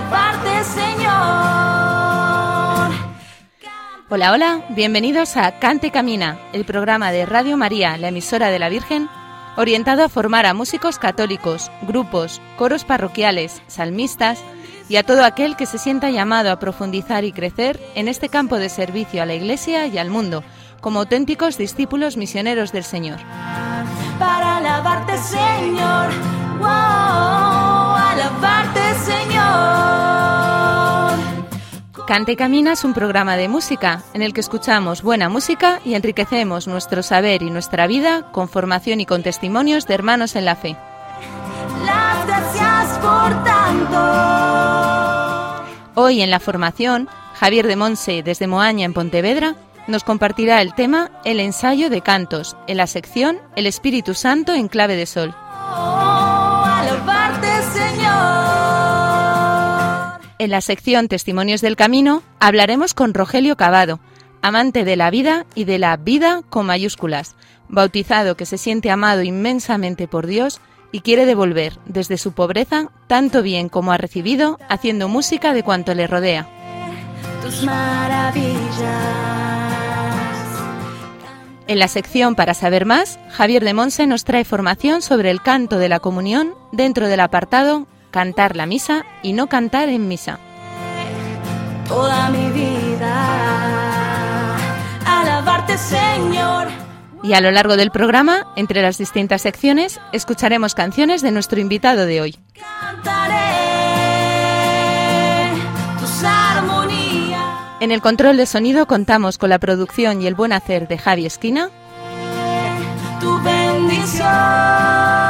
alabarte Señor. Hola, hola, bienvenidos a Cante Camina, el programa de Radio María, la emisora de la Virgen, orientado a formar a músicos católicos, grupos, coros parroquiales, salmistas y a todo aquel que se sienta llamado a profundizar y crecer en este campo de servicio a la Iglesia y al mundo, como auténticos discípulos misioneros del Señor. para alabarte, Señor. Wow, alabarte, Señor. Cante y Camina es un programa de música en el que escuchamos buena música y enriquecemos nuestro saber y nuestra vida con formación y con testimonios de hermanos en la fe. Las gracias por tanto. Hoy en la formación, Javier de Monse desde Moaña en Pontevedra nos compartirá el tema El ensayo de cantos en la sección El Espíritu Santo en clave de sol. En la sección Testimonios del Camino hablaremos con Rogelio Cavado, amante de la vida y de la vida con mayúsculas, bautizado que se siente amado inmensamente por Dios y quiere devolver desde su pobreza tanto bien como ha recibido haciendo música de cuanto le rodea. Tus maravillas. En la sección Para saber más, Javier de Monse nos trae formación sobre el canto de la comunión dentro del apartado Cantar la misa y no cantar en misa. Toda mi vida. Alabarte, Señor. Y a lo largo del programa, entre las distintas secciones, escucharemos canciones de nuestro invitado de hoy. Cantaré tus armonías. En el control de sonido contamos con la producción y el buen hacer de Javi Esquina Tu bendición.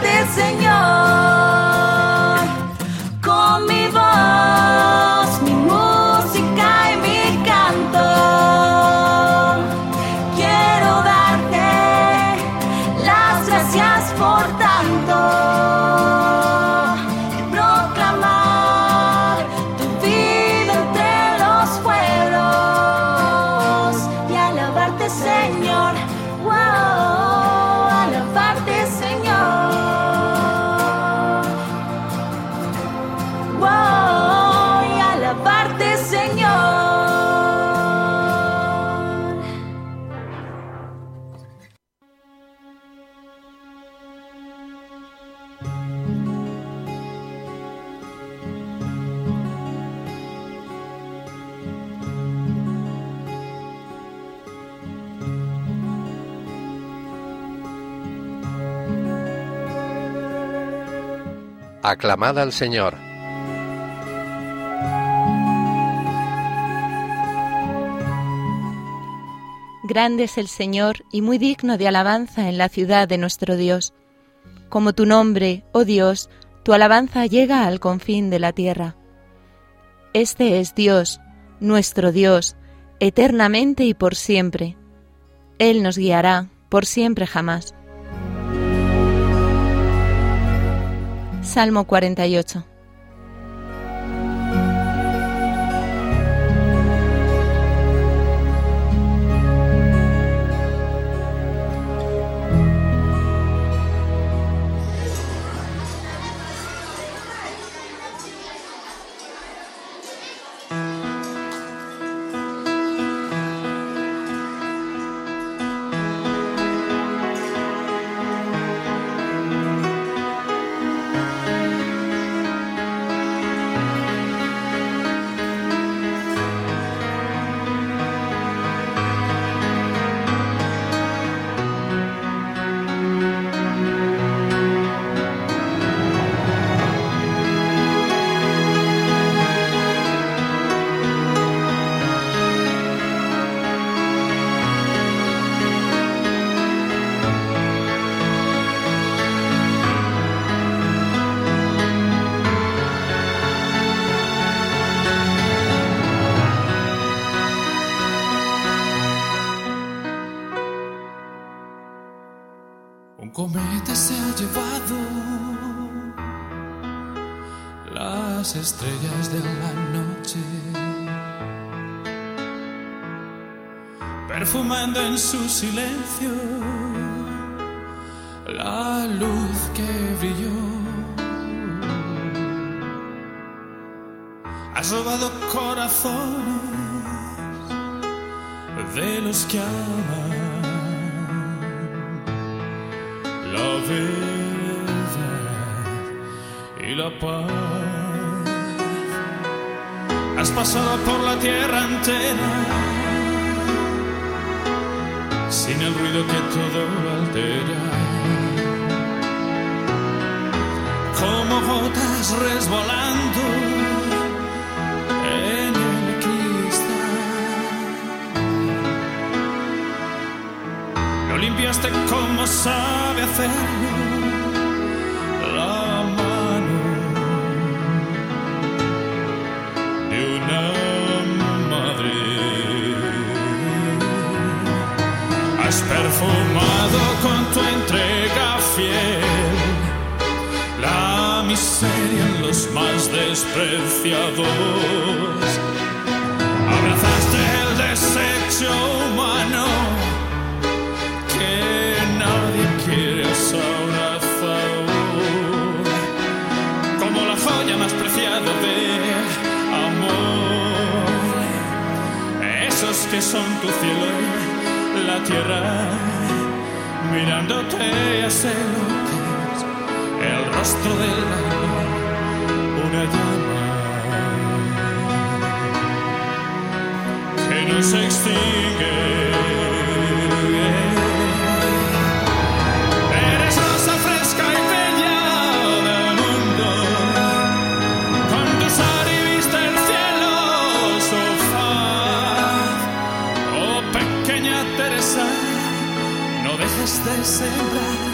Aclamad al Señor. Grande es el Señor y muy digno de alabanza en la ciudad de nuestro Dios. Como tu nombre, oh Dios, tu alabanza llega al confín de la tierra. Este es Dios, nuestro Dios, eternamente y por siempre. Él nos guiará por siempre jamás. Salmo 48. Cometa se ha llevado las estrellas de la noche, perfumando en su silencio la luz que brilló. Has robado corazones de los que aman la verdad y la paz. Has pasado por la tierra entera sin el ruido que todo altera. Como gotas resbalando limpiaste como sabe hacerlo la mano de una madre. Has perfumado con tu entrega fiel la miseria en los más despreciados. Abrazaste el desecho humano amor. Esos que son tu cielo y la tierra, mirándote ya sé el rostro del amor, una llama que no se extingue. De sembrar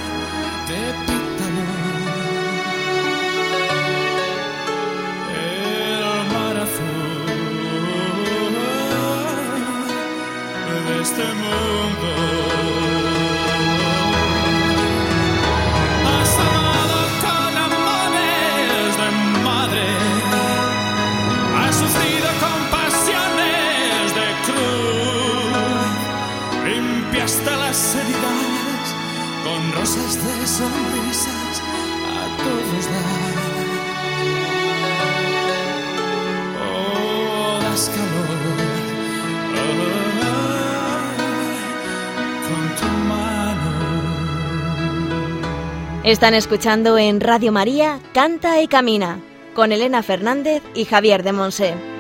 Están escuchando en Radio María Canta y Camina con Elena Fernández y Javier de Monse.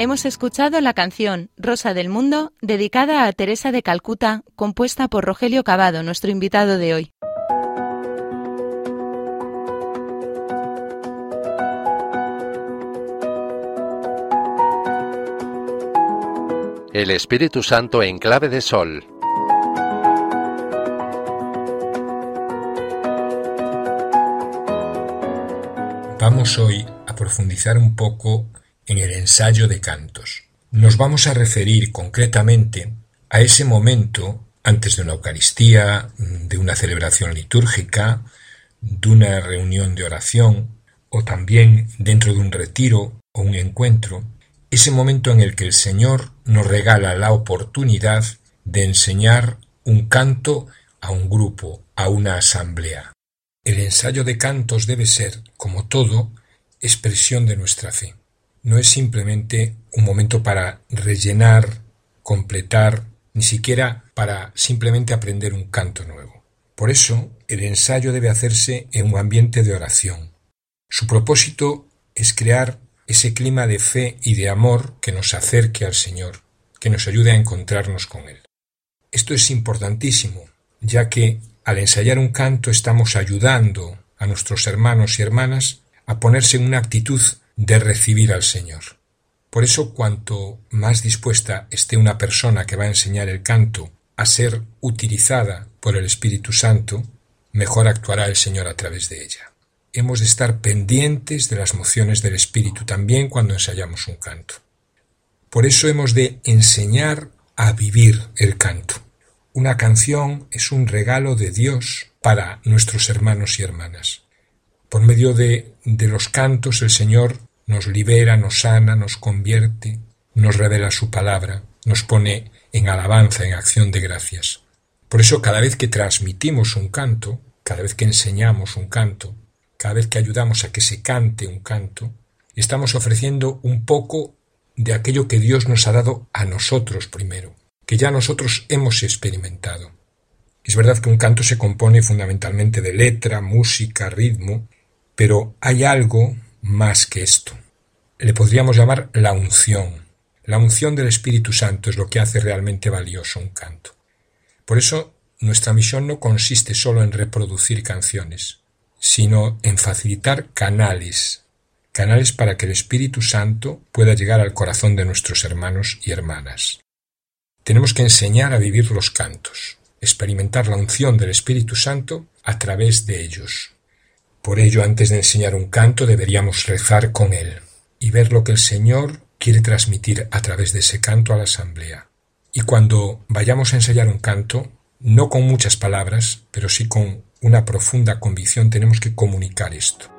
Hemos escuchado la canción Rosa del Mundo, dedicada a Teresa de Calcuta, compuesta por Rogelio Cavado, nuestro invitado de hoy. El Espíritu Santo en clave de sol. Vamos hoy a profundizar un poco en el ensayo de cantos. Nos vamos a referir concretamente a ese momento antes de una Eucaristía, de una celebración litúrgica, de una reunión de oración o también dentro de un retiro o un encuentro, ese momento en el que el Señor nos regala la oportunidad de enseñar un canto a un grupo, a una asamblea. El ensayo de cantos debe ser, como todo, expresión de nuestra fe. No es simplemente un momento para rellenar, completar, ni siquiera para simplemente aprender un canto nuevo. Por eso, el ensayo debe hacerse en un ambiente de oración. Su propósito es crear ese clima de fe y de amor que nos acerque al Señor, que nos ayude a encontrarnos con Él. Esto es importantísimo, ya que al ensayar un canto estamos ayudando a nuestros hermanos y hermanas a ponerse en una actitud de recibir al Señor. Por eso, cuanto más dispuesta esté una persona que va a enseñar el canto a ser utilizada por el Espíritu Santo, mejor actuará el Señor a través de ella. Hemos de estar pendientes de las mociones del Espíritu también cuando ensayamos un canto. Por eso hemos de enseñar a vivir el canto. Una canción es un regalo de Dios para nuestros hermanos y hermanas. Por medio de, de los cantos el Señor nos libera, nos sana, nos convierte, nos revela su palabra, nos pone en alabanza, en acción de gracias. Por eso cada vez que transmitimos un canto, cada vez que enseñamos un canto, cada vez que ayudamos a que se cante un canto, estamos ofreciendo un poco de aquello que Dios nos ha dado a nosotros primero, que ya nosotros hemos experimentado. Es verdad que un canto se compone fundamentalmente de letra, música, ritmo, pero hay algo más que esto. Le podríamos llamar la unción. La unción del Espíritu Santo es lo que hace realmente valioso un canto. Por eso nuestra misión no consiste solo en reproducir canciones, sino en facilitar canales, canales para que el Espíritu Santo pueda llegar al corazón de nuestros hermanos y hermanas. Tenemos que enseñar a vivir los cantos, experimentar la unción del Espíritu Santo a través de ellos. Por ello, antes de enseñar un canto, deberíamos rezar con él y ver lo que el Señor quiere transmitir a través de ese canto a la asamblea. Y cuando vayamos a ensayar un canto, no con muchas palabras, pero sí con una profunda convicción, tenemos que comunicar esto.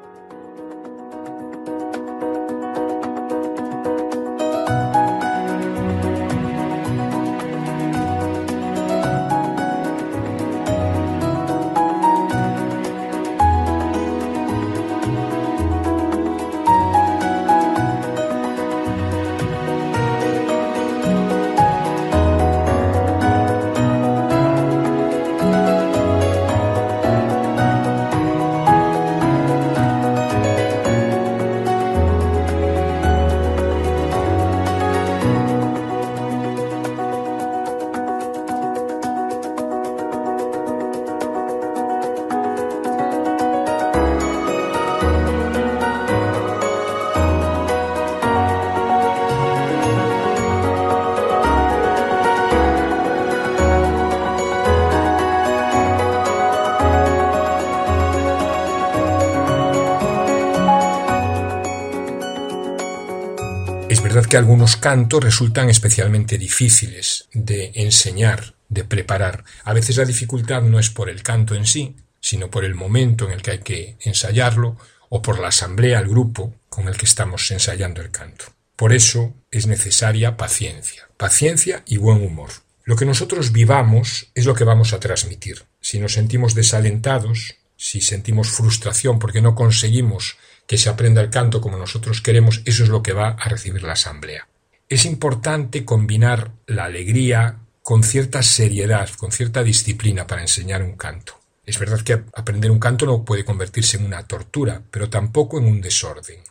Que algunos cantos resultan especialmente difíciles de enseñar, de preparar. A veces la dificultad no es por el canto en sí, sino por el momento en el que hay que ensayarlo o por la asamblea, el grupo con el que estamos ensayando el canto. Por eso es necesaria paciencia, paciencia y buen humor. Lo que nosotros vivamos es lo que vamos a transmitir. Si nos sentimos desalentados, si sentimos frustración porque no conseguimos que se aprenda el canto como nosotros queremos, eso es lo que va a recibir la asamblea. Es importante combinar la alegría con cierta seriedad, con cierta disciplina para enseñar un canto. Es verdad que aprender un canto no puede convertirse en una tortura, pero tampoco en un desorden,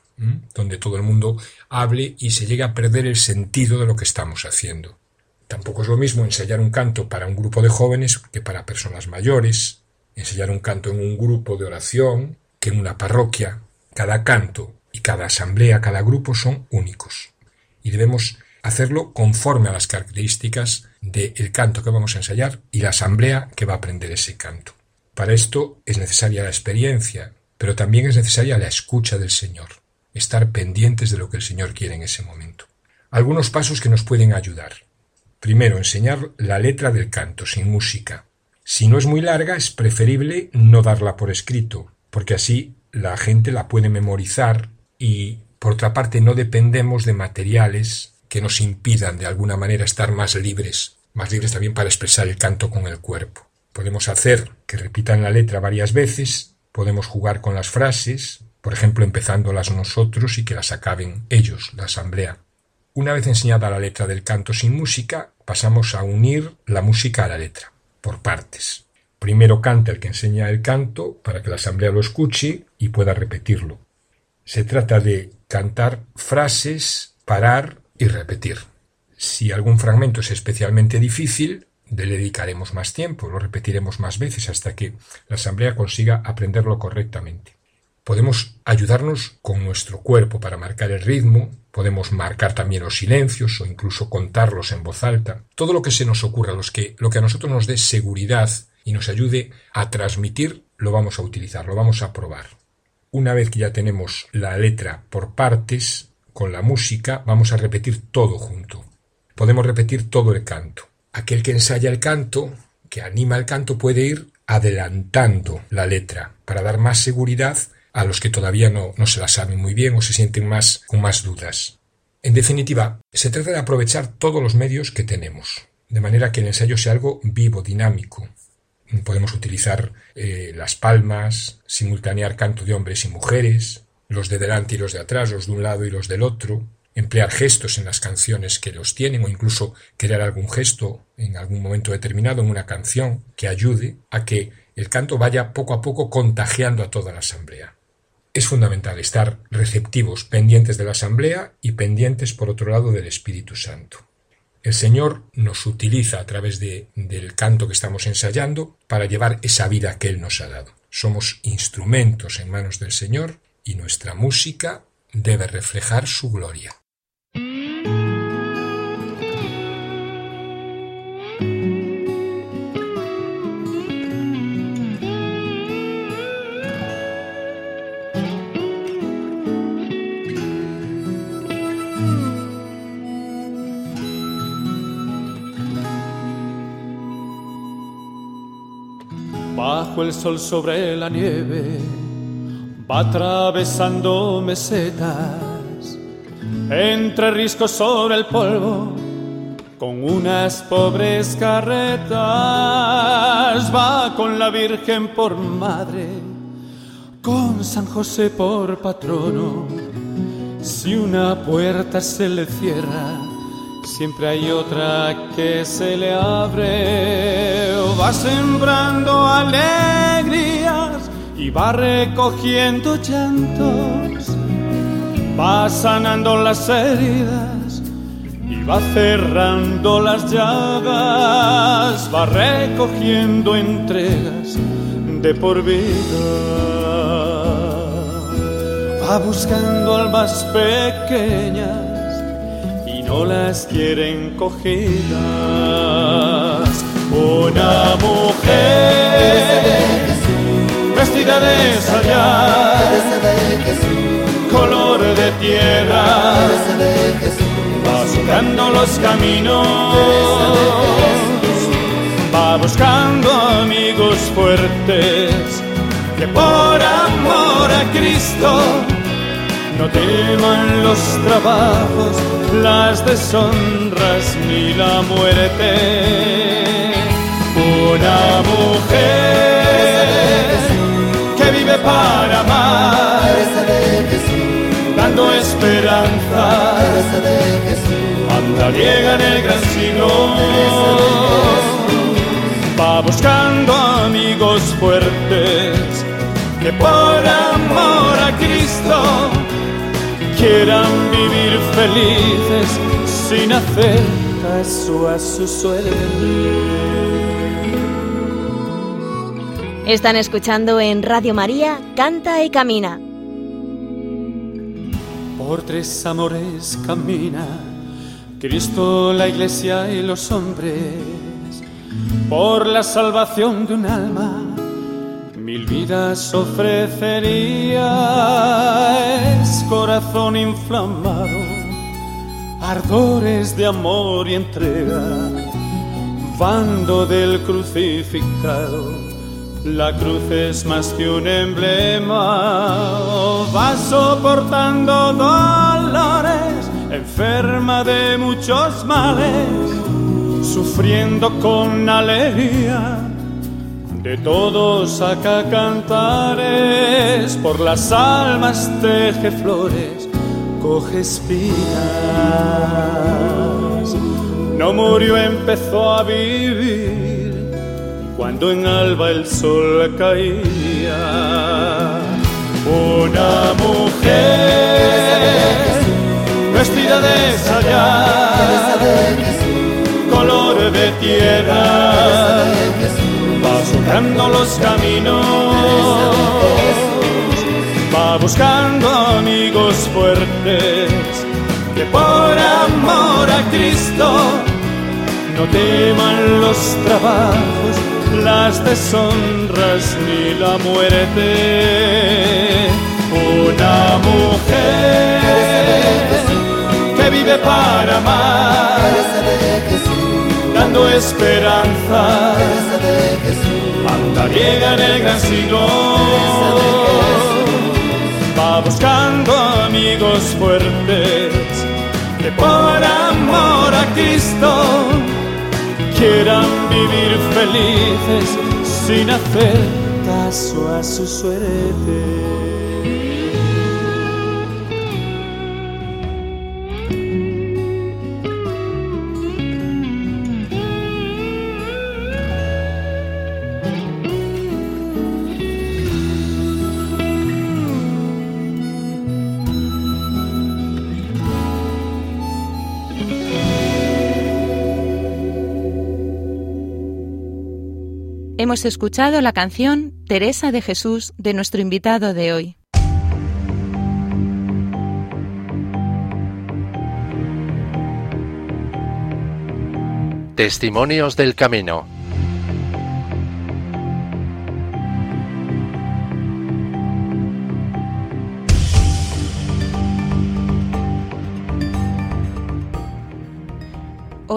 donde todo el mundo hable y se llegue a perder el sentido de lo que estamos haciendo. Tampoco es lo mismo ensayar un canto para un grupo de jóvenes que para personas mayores, ensayar un canto en un grupo de oración que en una parroquia, cada canto y cada asamblea, cada grupo son únicos y debemos hacerlo conforme a las características del canto que vamos a ensayar y la asamblea que va a aprender ese canto. Para esto es necesaria la experiencia, pero también es necesaria la escucha del Señor, estar pendientes de lo que el Señor quiere en ese momento. Algunos pasos que nos pueden ayudar. Primero, enseñar la letra del canto sin música. Si no es muy larga, es preferible no darla por escrito, porque así la gente la puede memorizar y, por otra parte, no dependemos de materiales que nos impidan de alguna manera estar más libres, más libres también para expresar el canto con el cuerpo. Podemos hacer que repitan la letra varias veces, podemos jugar con las frases, por ejemplo empezándolas nosotros y que las acaben ellos, la asamblea. Una vez enseñada la letra del canto sin música, pasamos a unir la música a la letra, por partes. Primero canta el que enseña el canto para que la asamblea lo escuche y pueda repetirlo. Se trata de cantar frases, parar y repetir. Si algún fragmento es especialmente difícil, le dedicaremos más tiempo, lo repetiremos más veces hasta que la asamblea consiga aprenderlo correctamente. Podemos ayudarnos con nuestro cuerpo para marcar el ritmo, podemos marcar también los silencios o incluso contarlos en voz alta. Todo lo que se nos ocurra, los lo que a nosotros nos dé seguridad y nos ayude a transmitir, lo vamos a utilizar, lo vamos a probar. Una vez que ya tenemos la letra por partes, con la música, vamos a repetir todo junto. Podemos repetir todo el canto. Aquel que ensaya el canto, que anima el canto, puede ir adelantando la letra para dar más seguridad a los que todavía no, no se la saben muy bien o se sienten más con más dudas. En definitiva, se trata de aprovechar todos los medios que tenemos, de manera que el ensayo sea algo vivo, dinámico. Podemos utilizar eh, las palmas, simultanear canto de hombres y mujeres, los de delante y los de atrás, los de un lado y los del otro, emplear gestos en las canciones que los tienen o incluso crear algún gesto en algún momento determinado en una canción que ayude a que el canto vaya poco a poco contagiando a toda la asamblea. Es fundamental estar receptivos, pendientes de la Asamblea y pendientes, por otro lado, del Espíritu Santo. El Señor nos utiliza a través de, del canto que estamos ensayando para llevar esa vida que Él nos ha dado. Somos instrumentos en manos del Señor y nuestra música debe reflejar su gloria. El sol sobre la nieve va atravesando mesetas, entre riscos sobre el polvo, con unas pobres carretas, va con la Virgen por madre, con San José por patrono. Si una puerta se le cierra, siempre hay otra que se le abre. Va sembrando alegrías y va recogiendo llantos. Va sanando las heridas y va cerrando las llagas. Va recogiendo entregas de por vida. Va buscando almas pequeñas no las quieren cogidas. Una mujer vestida de sayar, color de tierra, va buscando los caminos, va buscando amigos fuertes que por amor a Cristo no teman los trabajos, las deshonras ni la muerte. Una mujer que vive para amar, dando esperanza, llega en el gran siglo. Va buscando amigos fuertes que por amor a Cristo quieran vivir felices sin hacer caso a su suerte. Están escuchando en Radio María Canta y Camina. Por tres amores camina Cristo, la iglesia y los hombres, por la salvación de un alma Mil vidas ofrecería, corazón inflamado, ardores de amor y entrega, bando del crucificado. La cruz es más que un emblema, va soportando dolores, enferma de muchos males, sufriendo con alegría de todos saca cantares, por las almas teje flores, coge espinas. No murió, empezó a vivir cuando en alba el sol caía. Una mujer vestida de sayar, color de tierra va surcando los caminos, Va buscando amigos fuertes que por amor a Cristo no teman los trabajos, las deshonras ni la muerte. Una mujer que vive para amar, dando esperanza, andariega en el gran siglo. Va buscando amigos fuertes que por amor a Cristo quieran vivir felices sin hacer caso a su suerte. Hemos escuchado la canción Teresa de Jesús de nuestro invitado de hoy. Testimonios del Camino.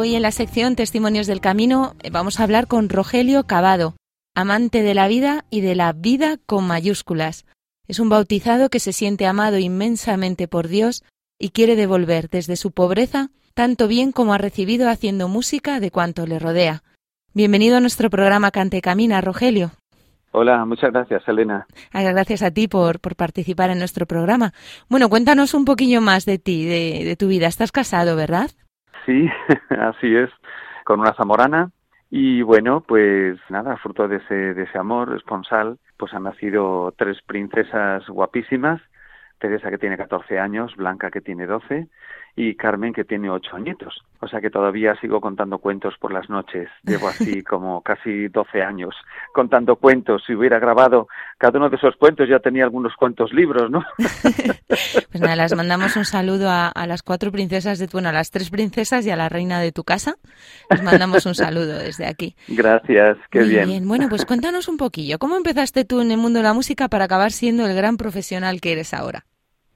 Hoy en la sección Testimonios del Camino eh, vamos a hablar con Rogelio Cavado, amante de la vida y de la vida con mayúsculas. Es un bautizado que se siente amado inmensamente por Dios y quiere devolver desde su pobreza tanto bien como ha recibido haciendo música de cuanto le rodea. Bienvenido a nuestro programa Cante Camina, Rogelio. Hola, muchas gracias, Elena. Gracias a ti por, por, participar en nuestro programa. Bueno, cuéntanos un poquillo más de ti, de, de tu vida. Estás casado, ¿verdad? Sí, así es, con una zamorana. Y bueno, pues nada, fruto de ese, de ese amor esponsal, pues han nacido tres princesas guapísimas. Teresa que tiene 14 años, Blanca que tiene 12 y Carmen que tiene ocho añitos. O sea que todavía sigo contando cuentos por las noches. Llevo así como casi 12 años contando cuentos. Si hubiera grabado cada uno de esos cuentos ya tenía algunos cuantos libros, ¿no? pues nada, las mandamos un saludo a, las cuatro princesas de tu, bueno, a las tres princesas y a la reina de tu casa. Les mandamos un saludo desde aquí. Gracias, qué Muy bien. bien. Bueno, pues cuéntanos un poquillo. ¿Cómo empezaste tú en el mundo de la música para acabar siendo el gran profesional que eres ahora?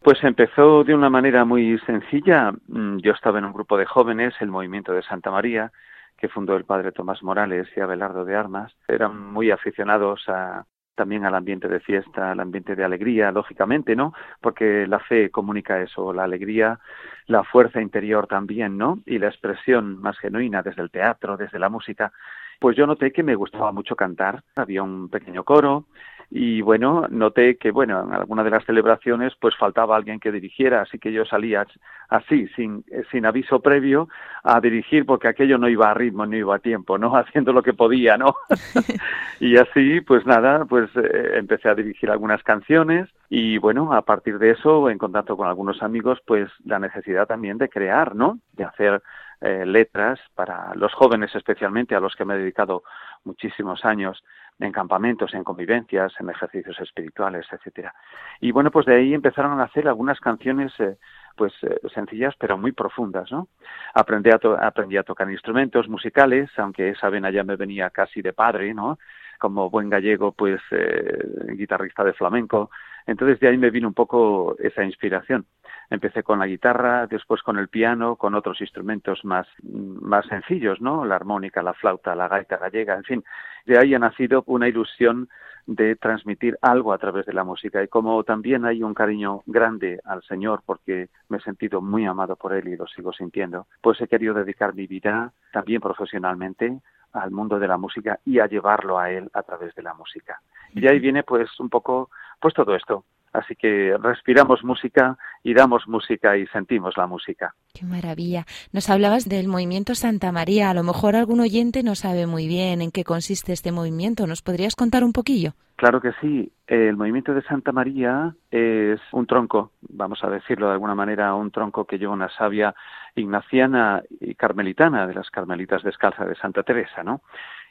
Pues empezó de una manera muy sencilla. Mm, Yo estaba en un grupo de jóvenes, el Movimiento de Santa María, que fundó el padre Tomás Morales y Abelardo de Armas. Eran muy aficionados a, también al ambiente de fiesta, al ambiente de alegría, lógicamente, ¿no? Porque la fe comunica eso, la alegría, la fuerza interior también, ¿no? Y la expresión más genuina desde el teatro, desde la música. Pues yo noté que me gustaba mucho cantar. Había un pequeño coro, y bueno, noté que bueno, en alguna de las celebraciones pues faltaba alguien que dirigiera, así que yo salía así, sin, sin aviso previo, a dirigir porque aquello no iba a ritmo, no iba a tiempo, ¿no? Haciendo lo que podía, ¿no? y así, pues nada, pues eh, empecé a dirigir algunas canciones y bueno, a partir de eso, en contacto con algunos amigos, pues la necesidad también de crear, ¿no? De hacer eh, letras para los jóvenes especialmente, a los que me he dedicado muchísimos años en campamentos, en convivencias, en ejercicios espirituales, etcétera. Y bueno, pues de ahí empezaron a hacer algunas canciones eh, pues eh, sencillas pero muy profundas, ¿no? Aprendí a, to aprendí a tocar instrumentos musicales, aunque esa vena ya me venía casi de padre, ¿no? Como buen gallego, pues eh, guitarrista de flamenco. Entonces de ahí me vino un poco esa inspiración. Empecé con la guitarra, después con el piano, con otros instrumentos más, más sencillos, ¿no? La armónica, la flauta, la gaita gallega, en fin. De ahí ha nacido una ilusión de transmitir algo a través de la música. Y como también hay un cariño grande al Señor, porque me he sentido muy amado por Él y lo sigo sintiendo, pues he querido dedicar mi vida también profesionalmente al mundo de la música y a llevarlo a Él a través de la música. Y de ahí viene pues un poco pues todo esto. Así que respiramos música y damos música y sentimos la música. Qué maravilla. Nos hablabas del movimiento Santa María. A lo mejor algún oyente no sabe muy bien en qué consiste este movimiento. ¿Nos podrías contar un poquillo? Claro que sí. El movimiento de Santa María es un tronco, vamos a decirlo de alguna manera, un tronco que lleva una savia ignaciana y carmelitana de las carmelitas descalzas de Santa Teresa, ¿no?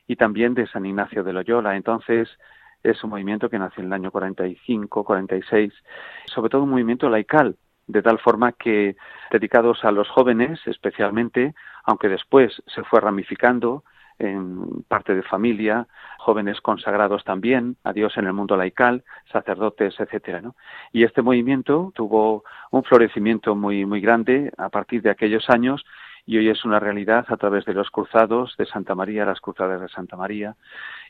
Y también de San Ignacio de Loyola. Entonces, Es un movimiento que nació en el año 45, 46, sobre todo un movimiento laical, de tal forma que dedicados a los jóvenes especialmente, aunque después se fue ramificando en parte de familia, jóvenes consagrados también a Dios en el mundo laical, sacerdotes, etcétera, ¿no? Y este movimiento tuvo un florecimiento muy muy grande a partir de aquellos años y hoy es una realidad a través de los cruzados de Santa María, las cruzadas de Santa María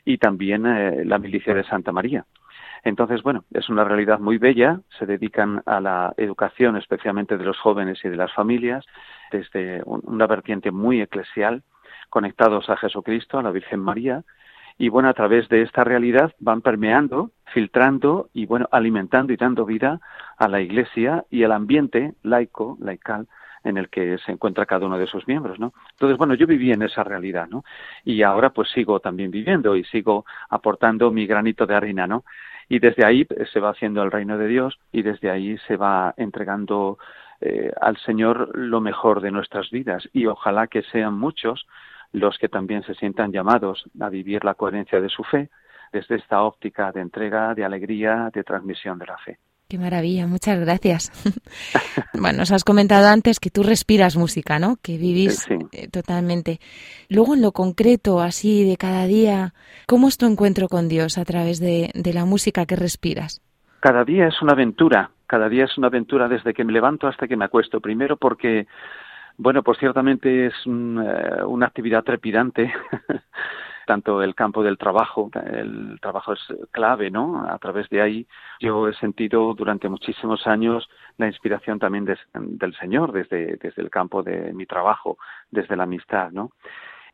y también eh, la milicia de Santa María. Entonces, bueno, es una realidad muy bella, se dedican a la educación especialmente de los jóvenes y de las familias desde una vertiente muy eclesial, conectados a Jesucristo, a la Virgen María, y bueno, a través de esta realidad van permeando, filtrando y bueno, alimentando y dando vida a la Iglesia y al ambiente laico, laical, en el que se encuentra cada uno de sus miembros, ¿no? Entonces, bueno, yo viví en esa realidad, ¿no? Y ahora pues sigo también viviendo y sigo aportando mi granito de arena, ¿no? Y desde ahí pues, se va haciendo el reino de Dios y desde ahí se va entregando eh, al Señor lo mejor de nuestras vidas y ojalá que sean muchos los que también se sientan llamados a vivir la coherencia de su fe desde esta óptica de entrega, de alegría, de transmisión de la fe. Qué maravilla, muchas gracias. bueno, nos has comentado antes que tú respiras música, ¿no? Que vivís eh, totalmente. Luego, en lo concreto, así de cada día, ¿cómo es tu encuentro con Dios a través de, la música que respiras? Cada día es una aventura, cada día es una aventura desde que me levanto hasta que me acuesto. Primero porque, bueno, pues ciertamente es eh, una actividad trepidante tanto el campo del trabajo, el trabajo es clave, ¿no? A través de ahí yo he sentido durante muchísimos años la inspiración también del Señor desde, desde el campo de mi trabajo, desde la amistad, ¿no?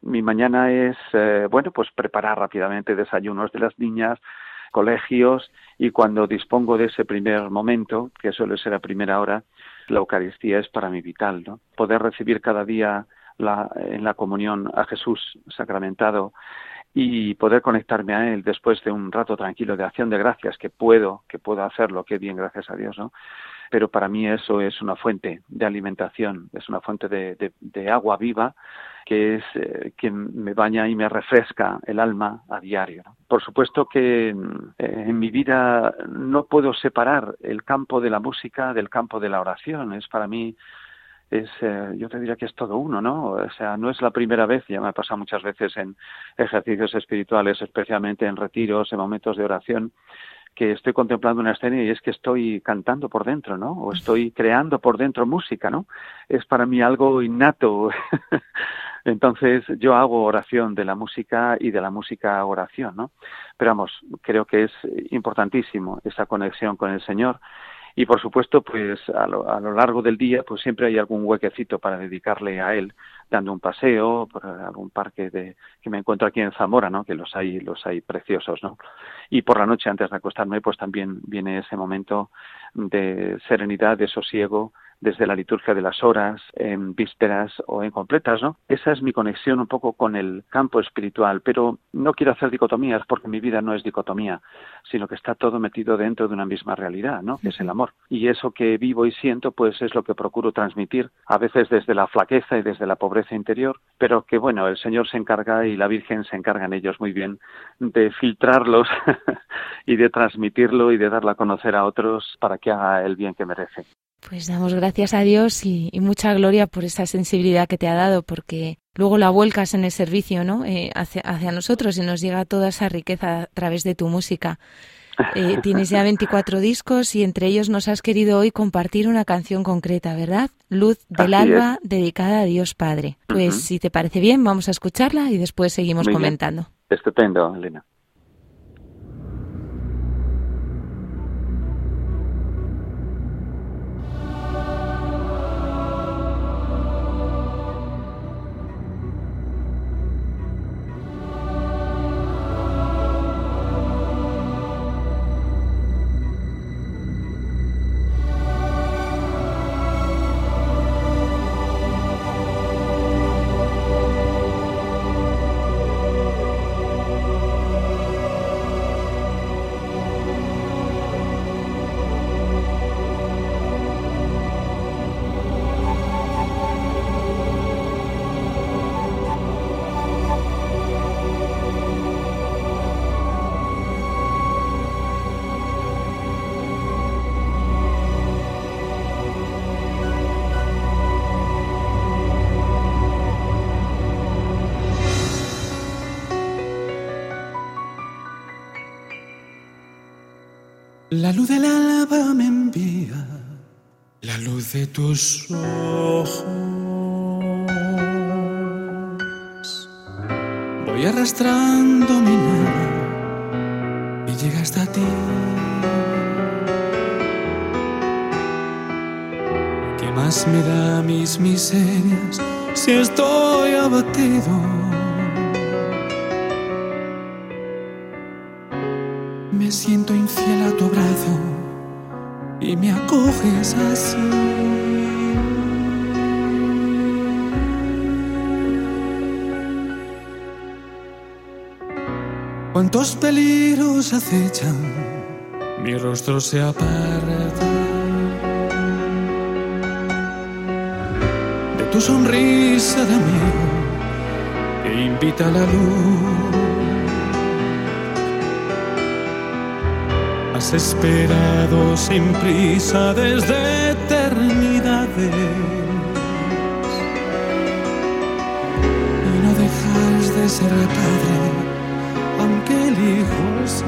Mi mañana es, eh, bueno, pues preparar rápidamente desayunos de las niñas, colegios y cuando dispongo de ese primer momento, que suele ser a primera hora, la Eucaristía es para mí vital, ¿no? Poder recibir cada día en la comunión a Jesús sacramentado y poder conectarme a él después de un rato tranquilo de acción de gracias que puedo que puedo hacerlo qué bien gracias a Dios no pero para mí eso es una fuente de alimentación es una fuente de, de, agua viva que es eh, quien me baña y me refresca el alma a diario por supuesto que eh, en mi vida no puedo separar el campo de la música del campo de la oración es para mí es, eh, yo te diría que es todo uno, ¿no? O sea, no es la primera vez, ya me ha pasado muchas veces en ejercicios espirituales, especialmente en retiros, en momentos de oración, que estoy contemplando una escena y es que estoy cantando por dentro, ¿no? O estoy creando por dentro música, ¿no? Es para mí algo innato. Entonces yo hago oración de la música y de la música oración, ¿no? Pero vamos, creo que es importantísimo esa conexión con el Señor y por supuesto pues a lo, a lo, largo del día pues siempre hay algún huequecito para dedicarle a él dando un paseo por algún parque de que me encuentro aquí en Zamora no que los hay los hay preciosos no y por la noche antes de acostarme pues también viene ese momento de serenidad de sosiego desde la liturgia de las horas, en vísperas o en completas, ¿no? Esa es mi conexión un poco con el campo espiritual, pero no quiero hacer dicotomías porque mi vida no es dicotomía, sino que está todo metido dentro de una misma realidad, ¿no? Que es el amor. Y eso que vivo y siento, pues es lo que procuro transmitir, a veces desde la flaqueza y desde la pobreza interior, pero que bueno, el Señor se encarga y la Virgen se encargan ellos muy bien de filtrarlos y de transmitirlo y de darla a conocer a otros para que haga el bien que merece. Pues damos gracias a Dios y, mucha gloria por esa sensibilidad que te ha dado, porque luego la vuelcas en el servicio, ¿no? Eh, hacia, hacia, nosotros y nos llega toda esa riqueza a través de tu música. Eh, tienes ya 24 discos y entre ellos nos has querido hoy compartir una canción concreta, ¿verdad? Luz del alba dedicada a Dios Padre. Pues si te parece bien, vamos a escucharla y después seguimos comentando. Estupendo, Elena. La luz del alba me envía la luz de tus ojos. Voy arrastrando mi nada y llega hasta ti. ¿Qué más me da mis miserias si estoy abatido? Acoges así. Cuántos peligros acechan, mi rostro se aparta de tu sonrisa de amigo que invita a la luz. Has esperado sin prisa desde eternidades y no dejas de ser padre, aunque el hijo sí.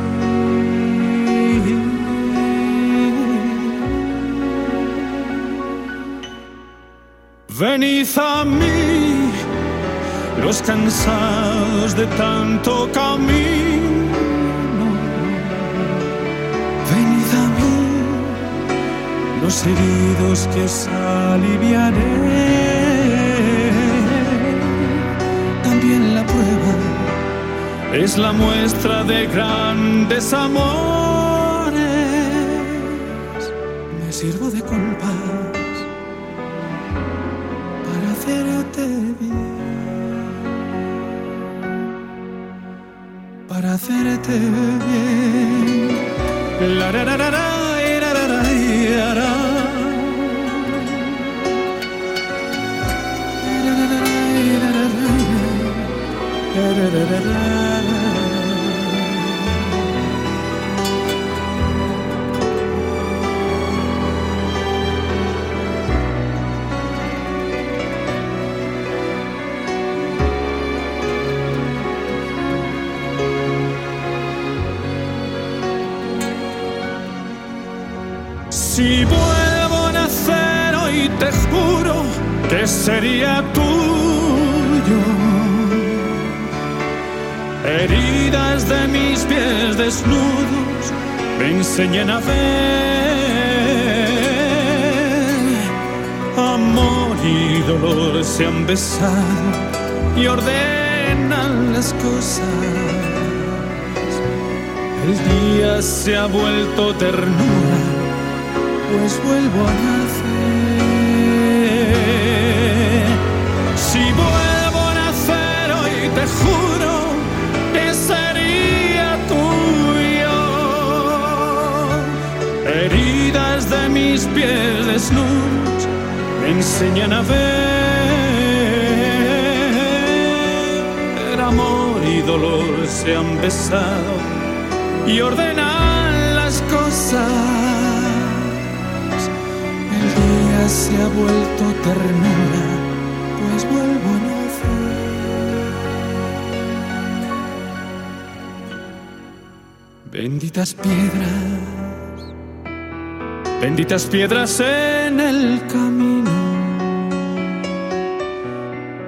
Venid a mí, los cansados de tanto camino. Los heridos que os aliviaré. También la prueba es la muestra de grandes amores. Me sirvo de compás para hacerte bien. Para hacerte bien. La Si vuelvo a nacer hoy te juro que sería tuyo. De mis pies desnudos me enseñan a ver. Amor y dolor se han besado y ordenan las cosas. El día se ha vuelto ternura pues vuelvo a nacer. Si vuelvo a nacer hoy te juro mis pies desnudos me enseñan a ver. Amor y dolor se han besado y ordenan las cosas se ha vuelto ternura, pues vuelvo a nacer. Benditas piedras, benditas piedras en el camino,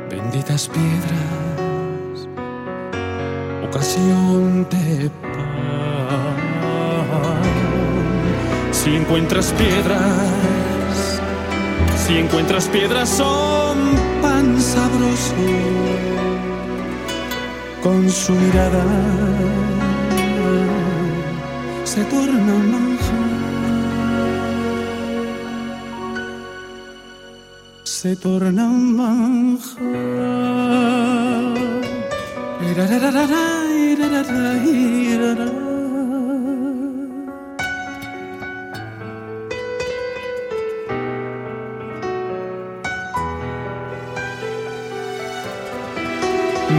benditas piedras, ocasión de paz. Si encuentras piedras, si encuentras piedras son pan sabroso con su mirada se torna se torna.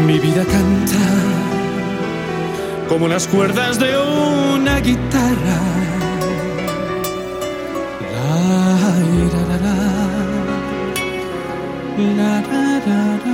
Mi vida canta como las cuerdas de una guitarra. La,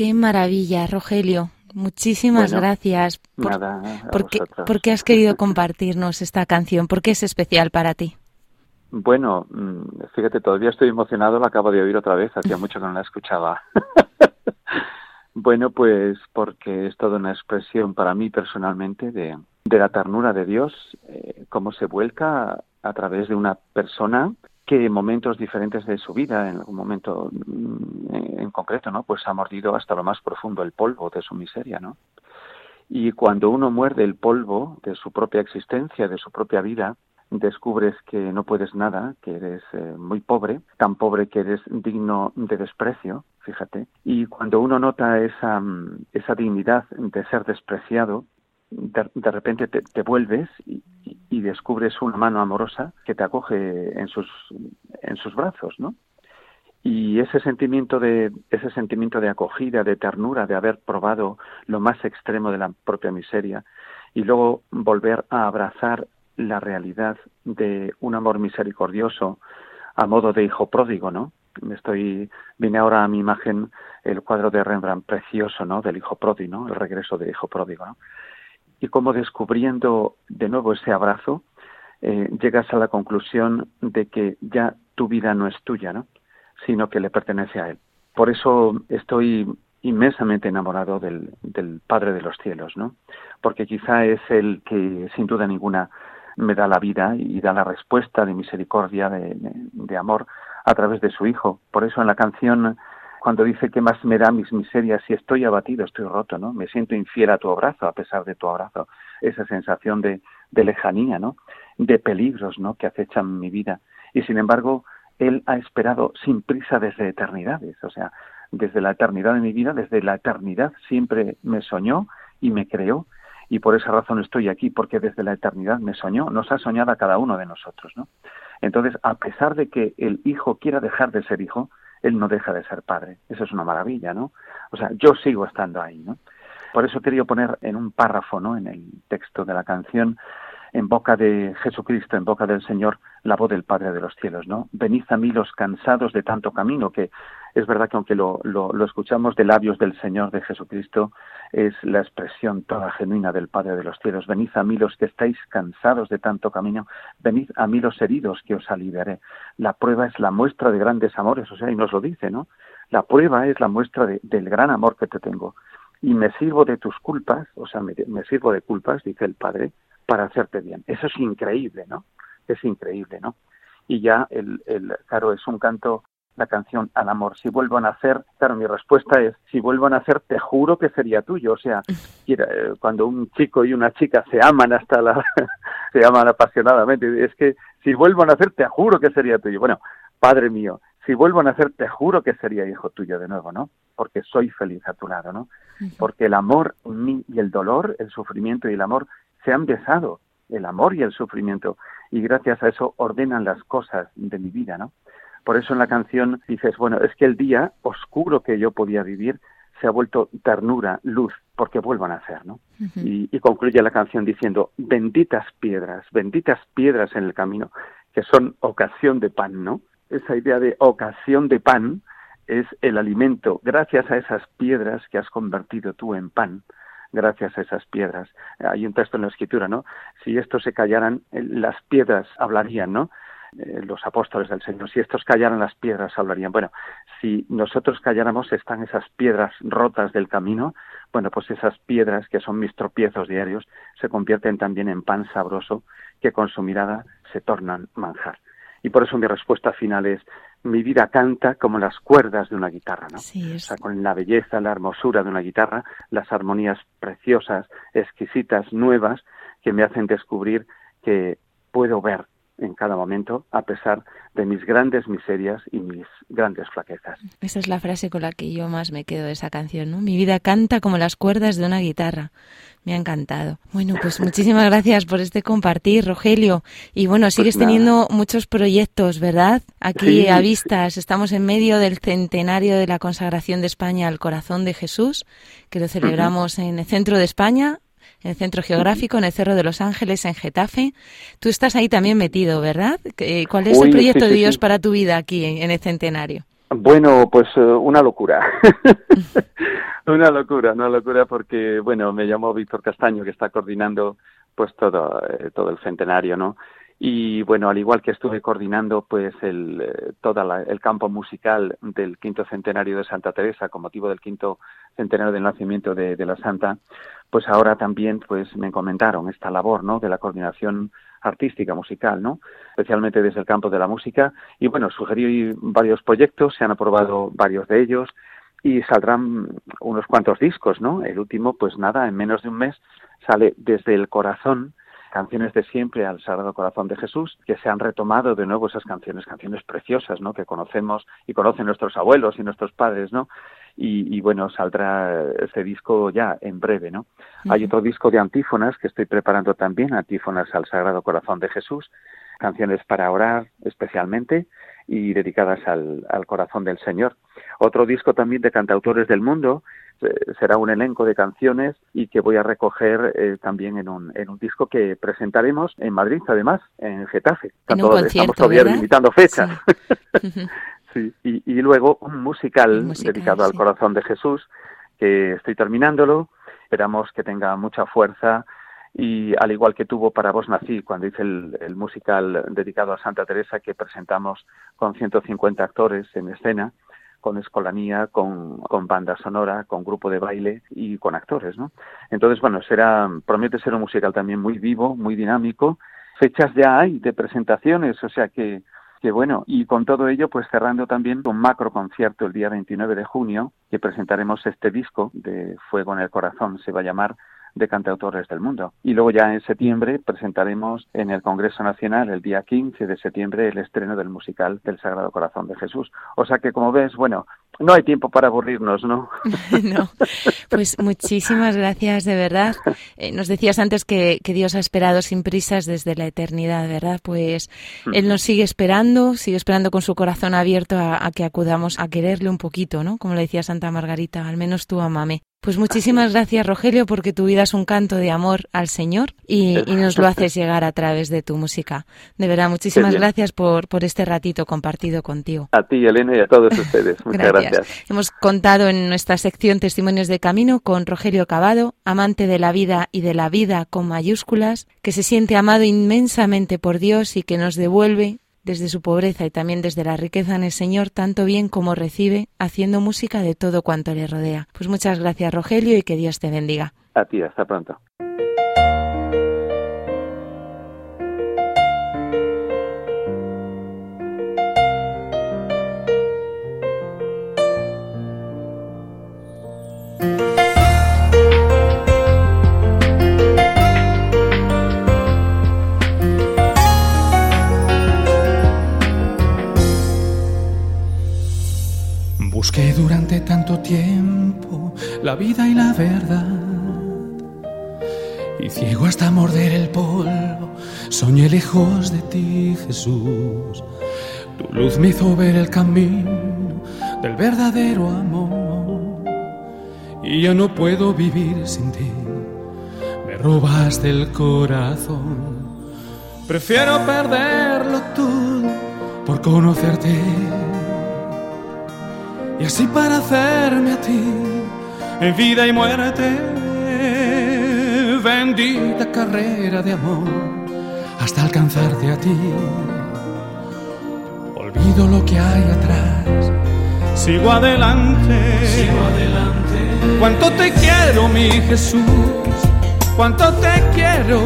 Qué maravilla, Rogelio. Muchísimas Bueno, gracias por, nada, porque, porque has querido compartirnos esta canción. ¿Por qué es especial para ti? Bueno, mm, fíjate, todavía estoy emocionado, la acabo de oír otra vez, hacía mucho que no la escuchaba. bueno, pues porque es toda una expresión para mí personalmente de, de la ternura de Dios, eh, cómo se vuelca a través de una persona que en momentos diferentes de su vida, en algún momento mm, en, concreto, ¿no? Pues ha mordido hasta lo más profundo el polvo de su miseria, ¿no? Y cuando uno muerde el polvo de su propia existencia, de su propia vida, descubres que no puedes nada, que eres eh, muy pobre, tan pobre que eres digno de desprecio, fíjate. Y cuando uno nota esa, mm, esa dignidad de ser despreciado, de, repente te, vuelves y, descubres una mano amorosa que te acoge en sus, en sus brazos, ¿no? Y ese sentimiento de ese sentimiento de acogida, de ternura, de haber probado lo más extremo de la propia miseria y luego volver a abrazar la realidad de un amor misericordioso a modo de hijo pródigo, ¿no? Me estoy viene ahora a mi imagen el cuadro de Rembrandt precioso, ¿no? Del hijo pródigo. El regreso del hijo pródigo. Y como descubriendo de nuevo ese abrazo, eh, llegas a la conclusión de que ya tu vida no es tuya, ¿no? sino que le pertenece a Él. Por eso estoy inmensamente enamorado del, Padre de los cielos, ¿no? Porque quizá es el que, sin duda ninguna, me da la vida y da la respuesta de misericordia, de amor, a través de su Hijo. Por eso en la canción, cuando dice que más me da mis miserias, si estoy abatido, estoy roto, ¿no? Me siento infiel a tu abrazo, a pesar de tu abrazo. Esa sensación de, de lejanía, ¿no? De peligros, ¿no? Que acechan mi vida. Y sin embargo, él ha esperado sin prisa desde eternidades, o sea, desde la eternidad de mi vida, desde la eternidad siempre me soñó y me creó y por esa razón estoy aquí, porque desde la eternidad me soñó, nos ha soñado a cada uno de nosotros, ¿no? Entonces, a pesar de que el hijo quiera dejar de ser hijo, él no deja de ser padre. Eso es una maravilla, ¿no? O sea, yo sigo estando ahí, ¿no? Por eso quería poner en un párrafo, ¿no? En el texto de la canción, en boca de Jesucristo, en boca del Señor, la voz del Padre de los cielos, ¿no? Venid a mí los cansados de tanto camino, que es verdad que aunque lo, lo, lo, escuchamos de labios del Señor de Jesucristo, es la expresión toda genuina del Padre de los cielos. Venid a mí los que estáis cansados de tanto camino, venid a mí los heridos que os aliviaré. La prueba es la muestra de grandes amores, o sea, y nos lo dice, ¿no? La prueba es la muestra de, del gran amor que te tengo. Y me sirvo de tus culpas, o sea, me, me sirvo de culpas, dice el Padre, para hacerte bien. Eso es increíble, ¿no? Es increíble, ¿no? Y ya, el, el, claro, es un canto, la canción al amor. Si vuelvo a nacer, claro, mi respuesta es, si vuelvo a nacer, te juro que sería tuyo. O sea, cuando un chico y una chica se aman hasta la, se aman apasionadamente, es que si vuelvo a nacer, te juro que sería tuyo. Bueno, Padre mío, si vuelvo a nacer, te juro que sería hijo tuyo de nuevo, ¿no? Porque soy feliz a tu lado, ¿no? Porque el amor en mí y el dolor, el sufrimiento y el amor se han besado, el amor y el sufrimiento, y gracias a eso ordenan las cosas de mi vida, ¿no? Por eso en la canción dices, bueno, es que el día oscuro que yo podía vivir se ha vuelto ternura, luz, porque vuelvo a nacer, ¿no? Uh -huh. y, y concluye la canción diciendo, benditas piedras, benditas piedras en el camino, que son ocasión de pan, ¿no? Esa idea de ocasión de pan es el alimento, gracias a esas piedras que has convertido tú en pan, gracias a esas piedras. Hay un texto en la escritura, ¿no? Si estos se callaran, las piedras hablarían, ¿no? Eh, los apóstoles del Señor, si estos callaran, las piedras hablarían. Bueno, si nosotros calláramos, están esas piedras rotas del camino, bueno, pues esas piedras que son mis tropiezos diarios se convierten también en pan sabroso que con su mirada se tornan manjar. Y por eso mi respuesta final es, mi vida canta como las cuerdas de una guitarra, ¿no? Sí, es... O sea, con la belleza, la hermosura de una guitarra, las armonías preciosas, exquisitas, nuevas, que me hacen descubrir que puedo ver en cada momento, a pesar de mis grandes miserias y mis grandes flaquezas. Esa es la frase con la que yo más me quedo de esa canción, ¿no? Mi vida canta como las cuerdas de una guitarra. Me ha encantado. Bueno, pues muchísimas gracias por este compartir, Rogelio. Y bueno, sigues pues teniendo muchos proyectos, ¿verdad? Aquí sí, a vistas. Estamos en medio del centenario de la consagración de España al corazón de Jesús, que lo celebramos uh -huh. en el centro de España, en el centro geográfico, en el Cerro de los Ángeles, en Getafe. Tú estás ahí también metido, ¿verdad? ¿Cuál es Uy, el proyecto sí, sí, de Dios sí. para tu vida aquí en el centenario? Bueno, pues uh, una locura. Una locura, una locura porque, bueno, me llamó Víctor Castaño, que está coordinando pues todo, eh, todo el centenario, ¿no? Y bueno, al igual que estuve coordinando pues el, eh, todo el campo musical del quinto centenario de Santa Teresa con motivo del quinto centenario del nacimiento de, de la Santa, pues ahora también pues me comentaron esta labor, ¿no? De la coordinación artística, musical, ¿no? Especialmente desde el campo de la música. Y bueno, sugerí varios proyectos, se han aprobado varios de ellos y saldrán unos cuantos discos, ¿no? El último, pues nada, en menos de un mes sale desde el corazón canciones de siempre al Sagrado Corazón de Jesús, que se han retomado de nuevo esas canciones, canciones preciosas, ¿no? Que conocemos y conocen nuestros abuelos y nuestros padres, ¿no? Y, y bueno, saldrá ese disco ya en breve, ¿no? Hay otro disco de antífonas que estoy preparando también, antífonas al Sagrado Corazón de Jesús, canciones para orar especialmente y dedicadas al, al corazón del Señor. Otro disco también de cantautores del mundo, será un elenco de canciones y que voy a recoger eh, también en un, en un disco que presentaremos en Madrid, además, en Getafe. En un estamos todavía ¿verdad? limitando fechas. Sí. Sí, y, y luego un musical, Un musical, dedicado al corazón de Jesús, que estoy terminándolo. Esperamos que tenga mucha fuerza y al igual que tuvo para Vos Nací, cuando hice el, el musical dedicado a Santa Teresa que presentamos con 150 actores en escena, con escolanía, con, con banda sonora, con grupo de baile y con actores, ¿no? Entonces, bueno, será, promete ser un musical también muy vivo, muy dinámico. Fechas ya hay de presentaciones, o sea que que bueno, y con todo ello, pues cerrando también un macro concierto el día 29 de junio, que presentaremos este disco de Fuego en el Corazón, se va a llamar de cantautores del mundo. Y luego ya en septiembre presentaremos en el Congreso Nacional, el día 15 de septiembre, el estreno del musical del Sagrado Corazón de Jesús. O sea que, como ves, bueno, no hay tiempo para aburrirnos, ¿no? no. Pues muchísimas gracias, de verdad. Eh, nos decías antes que, que, Dios ha esperado sin prisas desde la eternidad, ¿verdad? Pues Él nos sigue esperando, sigue esperando con su corazón abierto a, a que acudamos a quererle un poquito, ¿no? Como le decía Santa Margarita, al menos tú amame. Pues muchísimas gracias, Rogelio, porque tu vida es un canto de amor al Señor y, y nos lo haces llegar a través de tu música. De verdad, muchísimas gracias por, por este ratito compartido contigo. A ti, Elena, y a todos ustedes. Muchas gracias. gracias. Hemos contado en nuestra sección Testimonios de Camino con Rogelio Cavado, amante de la vida y de la vida con mayúsculas, que se siente amado inmensamente por Dios y que nos devuelve desde su pobreza y también desde la riqueza en el Señor, tanto bien como recibe, haciendo música de todo cuanto le rodea. Pues muchas gracias, Rogelio, y que Dios te bendiga. A ti, hasta pronto. Busqué durante tanto tiempo la vida y la verdad. Y ciego hasta morder el polvo, soñé lejos de ti, Jesús. Tu luz me hizo ver el camino del verdadero amor. Y yo no puedo vivir sin ti. Me robaste el corazón. Prefiero perderlo todo por conocerte y así para hacerme a ti en vida y muerte, bendita carrera de amor hasta alcanzarte a ti. Olvido lo que hay atrás, sigo adelante, sigo adelante. Cuánto te quiero, mi Jesús, cuánto te quiero,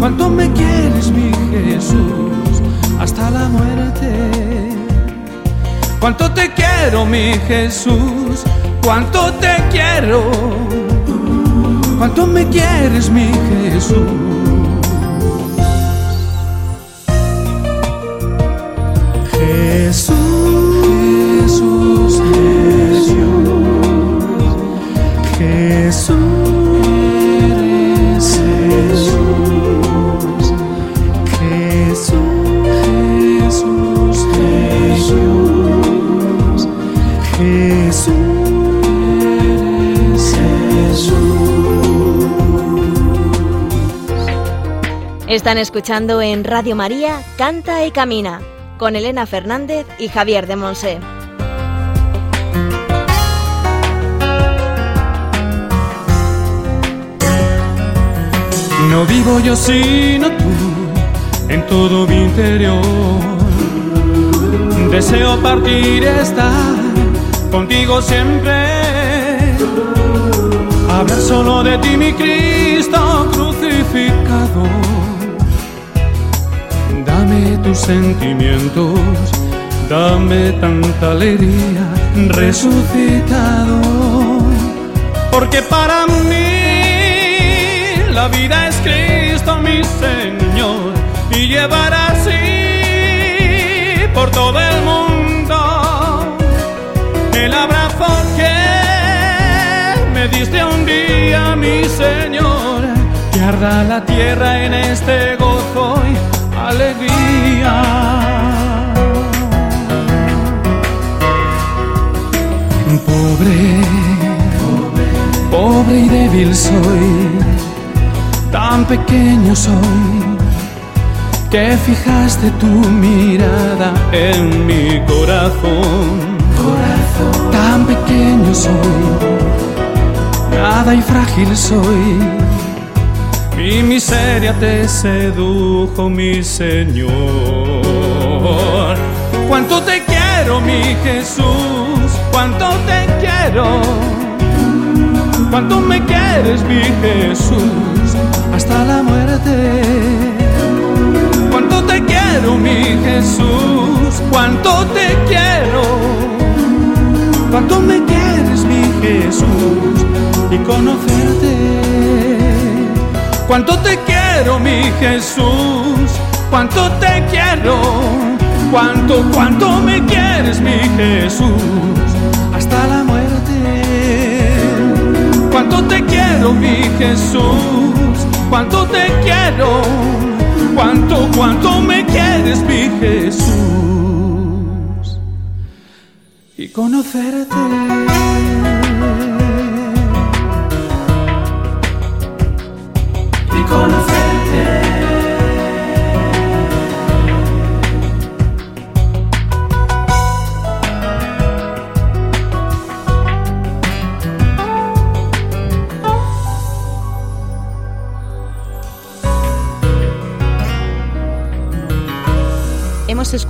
cuánto me quieres, mi Jesús, hasta la muerte. Cuánto te quiero, mi Jesús, cuánto te quiero, cuánto me quieres, mi Jesús. Están escuchando en Radio María Canta y Camina con Elena Fernández y Javier de Monse. No vivo yo sino tú en todo mi interior. Deseo partir y estar contigo siempre. Hablar solo de ti, mi Cristo crucificado Dame tus sentimientos, dame tanta alegría, resucitado. Porque para mí la vida es Cristo, mi Señor, y llevar así por todo el mundo el abrazo que me diste un día, mi Señor, que arda la tierra en este alegría. Pobre, pobre y débil soy, tan pequeño soy, que fijaste tu mirada en mi corazón. Corazón, tan pequeño soy, nada y frágil soy. Mi miseria te sedujo, mi Señor. Cuánto te quiero, mi Jesús, cuánto te quiero. Cuánto me quieres, mi Jesús, hasta la muerte. Cuánto te quiero, mi Jesús, cuánto te quiero. Cuánto me quieres, mi Jesús, y conocerte. Cuánto te quiero, mi Jesús, cuánto te quiero, cuánto, cuánto me quieres, mi Jesús, hasta la muerte. Cuánto te quiero, mi Jesús, cuánto te quiero, cuánto, cuánto me quieres, mi Jesús, y conocerte.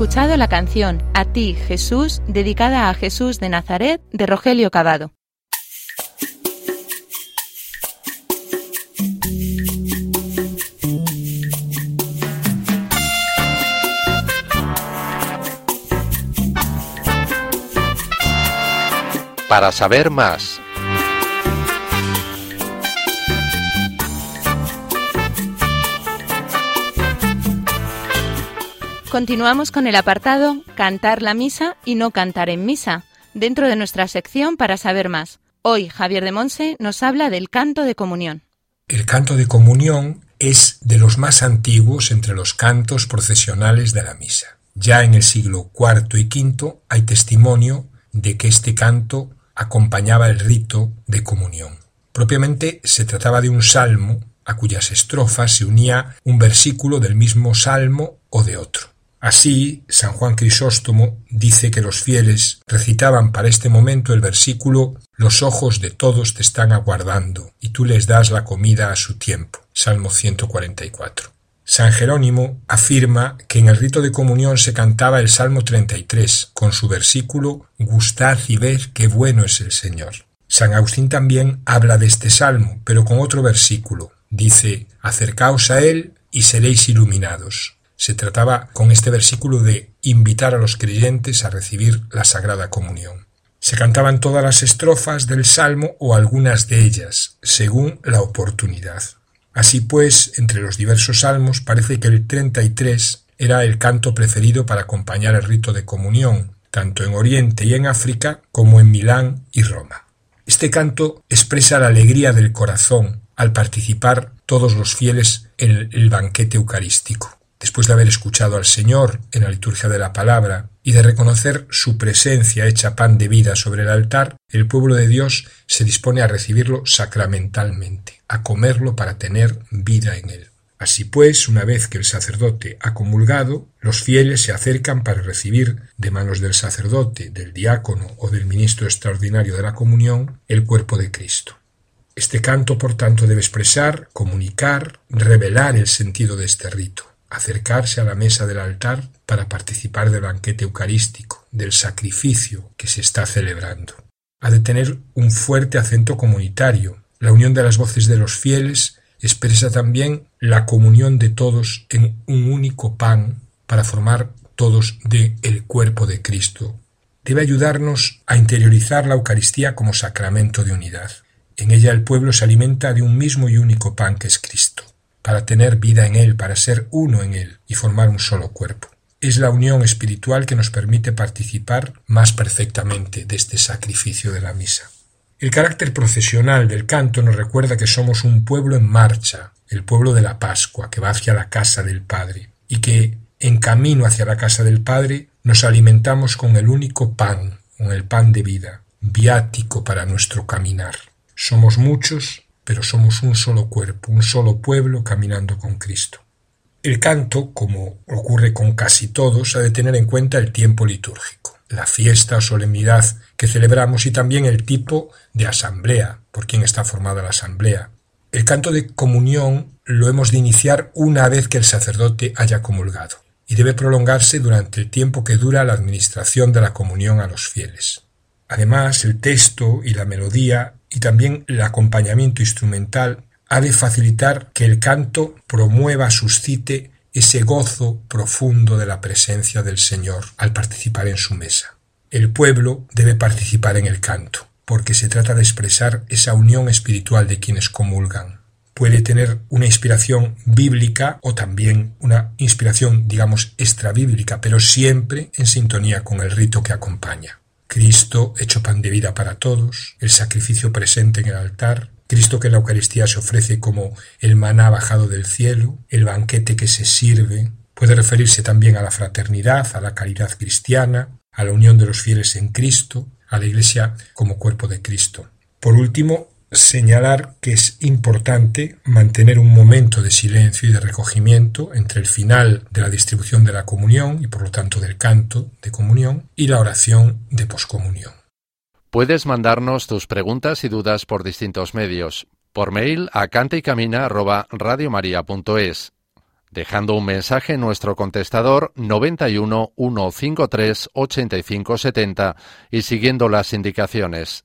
Escuchado la canción A ti, Jesús, dedicada a Jesús de Nazaret de Rogelio Cavado. Para saber más, Continuamos con el apartado Cantar la misa y no cantar en misa, dentro de nuestra sección para saber más. Hoy Javier de Monse nos habla del canto de comunión. El canto de comunión es de los más antiguos entre los cantos procesionales de la misa. Ya en el siglo IV y V hay testimonio de que este canto acompañaba el rito de comunión. Propiamente se trataba de un salmo a cuyas estrofas se unía un versículo del mismo salmo o de otro. Así, San Juan Crisóstomo dice que los fieles recitaban para este momento el versículo Los ojos de todos te están aguardando, y tú les das la comida a su tiempo. Salmo 144. San Jerónimo afirma que en el rito de comunión se cantaba el Salmo 33, con su versículo Gustad y ved qué bueno es el Señor. San Agustín también habla de este salmo, pero con otro versículo. Dice Acercaos a él y seréis iluminados se trataba con este versículo de invitar a los creyentes a recibir la Sagrada Comunión. Se cantaban todas las estrofas del Salmo o algunas de ellas, según la oportunidad. Así pues, entre los diversos salmos parece que el 33 era el canto preferido para acompañar el rito de comunión, tanto en Oriente y en África como en Milán y Roma. Este canto expresa la alegría del corazón al participar todos los fieles en el banquete eucarístico después de haber escuchado al Señor en la liturgia de la palabra y de reconocer su presencia hecha pan de vida sobre el altar, el pueblo de Dios se dispone a recibirlo sacramentalmente, a comerlo para tener vida en él. Así pues, una vez que el sacerdote ha comulgado, los fieles se acercan para recibir de manos del sacerdote, del diácono o del ministro extraordinario de la comunión el cuerpo de Cristo. Este canto, por tanto, debe expresar, comunicar, revelar el sentido de este rito, acercarse a la mesa del altar para participar del banquete eucarístico, del sacrificio que se está celebrando. Ha de tener un fuerte acento comunitario. La unión de las voces de los fieles expresa también la comunión de todos en un único pan para formar todos de el cuerpo de Cristo. Debe ayudarnos a interiorizar la Eucaristía como sacramento de unidad. En ella el pueblo se alimenta de un mismo y único pan que es Cristo, para tener vida en Él, para ser uno en Él y formar un solo cuerpo. Es la unión espiritual que nos permite participar más perfectamente de este sacrificio de la misa. El carácter procesional del canto nos recuerda que somos un pueblo en marcha, el pueblo de la Pascua, que va hacia la casa del Padre, y que, en camino hacia la casa del Padre, nos alimentamos con el único pan, con el pan de vida, viático para nuestro caminar. Somos muchos, pero somos un solo cuerpo, un solo pueblo caminando con Cristo. El canto, como ocurre con casi todos, ha de tener en cuenta el tiempo litúrgico, la fiesta o solemnidad que celebramos y también el tipo de asamblea, por quien está formada la asamblea. El canto de comunión lo hemos de iniciar una vez que el sacerdote haya comulgado y debe prolongarse durante el tiempo que dura la administración de la comunión a los fieles. Además, el texto y la melodía y también el acompañamiento instrumental ha de facilitar que el canto promueva, suscite ese gozo profundo de la presencia del Señor al participar en su mesa. El pueblo debe participar en el canto, porque se trata de expresar esa unión espiritual de quienes comulgan. Puede tener una inspiración bíblica o también una inspiración, digamos, extrabíblica, pero siempre en sintonía con el rito que acompaña. Cristo hecho pan de vida para todos, el sacrificio presente en el altar, Cristo que en la Eucaristía se ofrece como el maná bajado del cielo, el banquete que se sirve, puede referirse también a la fraternidad, a la caridad cristiana, a la unión de los fieles en Cristo, a la Iglesia como cuerpo de Cristo. Por último, señalar que es importante mantener un momento de silencio y de recogimiento entre el final de la distribución de la comunión y por lo tanto del canto de comunión y la oración de poscomunión. Puedes mandarnos tus preguntas y dudas por distintos medios. Por mail a cantaycamina@radiomaria.es, dejando un mensaje en nuestro contestador 91 153 85 70 y siguiendo las indicaciones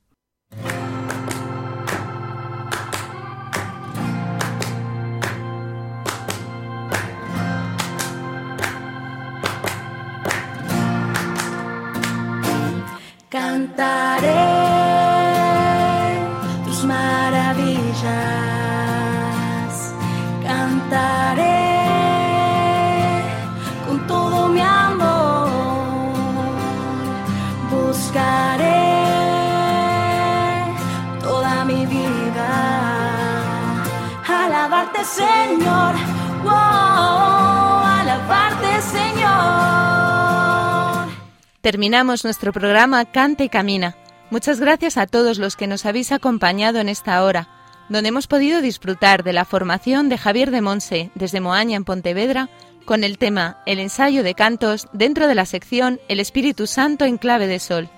Terminamos nuestro programa Canta y Camina. Muchas gracias a todos los que nos habéis acompañado en esta hora, donde hemos podido disfrutar de la formación de Javier de Monse desde Moaña en Pontevedra con el tema El ensayo de cantos dentro de la sección El Espíritu Santo en clave de sol.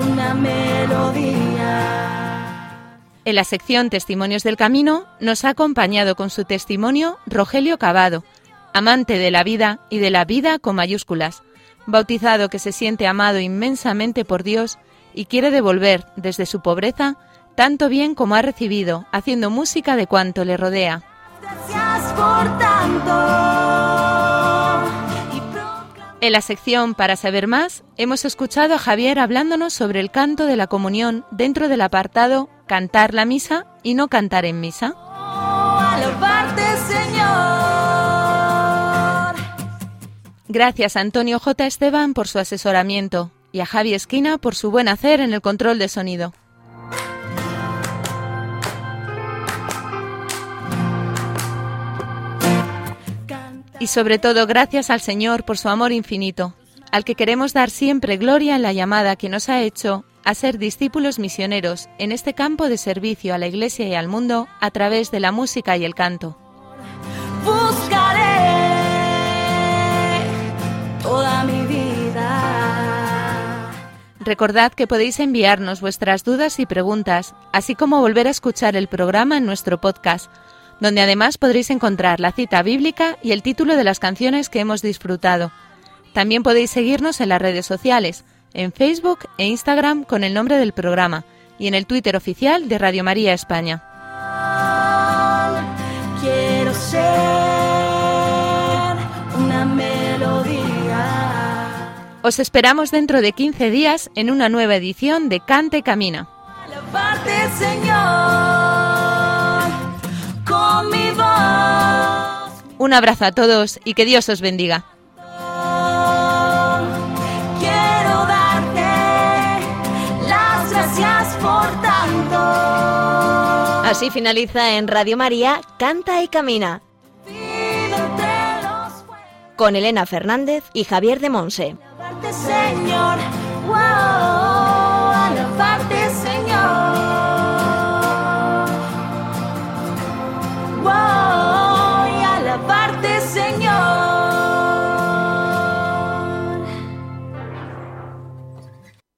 una melodía. En la sección Testimonios del Camino nos ha acompañado con su testimonio Rogelio Cavado, amante de la vida y de la vida con mayúsculas, bautizado que se siente amado inmensamente por Dios y quiere devolver desde su pobreza tanto bien como ha recibido, haciendo música de cuanto le rodea. Gracias por tanto. Y proclamar En la sección Para saber más, hemos escuchado a Javier hablándonos sobre el canto de la comunión dentro del apartado Cantar la misa y no cantar en misa. alabarte, Señor. Gracias a Antonio J. Esteban por su asesoramiento y a Javi Esquina por su buen hacer en el control de sonido. Y sobre todo gracias al Señor por su amor infinito, al que queremos dar siempre gloria en la llamada que nos ha hecho a ser discípulos misioneros en este campo de servicio a la Iglesia y al mundo a través de la música y el canto. Toda mi vida. Recordad que podéis enviarnos vuestras dudas y preguntas, así como volver a escuchar el programa en nuestro podcast, donde además podréis encontrar la cita bíblica y el título de las canciones que hemos disfrutado. También podéis seguirnos en las redes sociales, en Facebook e Instagram con el nombre del programa y en el Twitter oficial de Radio María España. Quiero ser Os esperamos dentro de 15 días en una nueva edición de Cante Camina. Un abrazo a todos y que Dios os bendiga. Quiero darte las gracias por tanto. Así finaliza en Radio María Canta y Camina con Elena Fernández y Javier de Monse.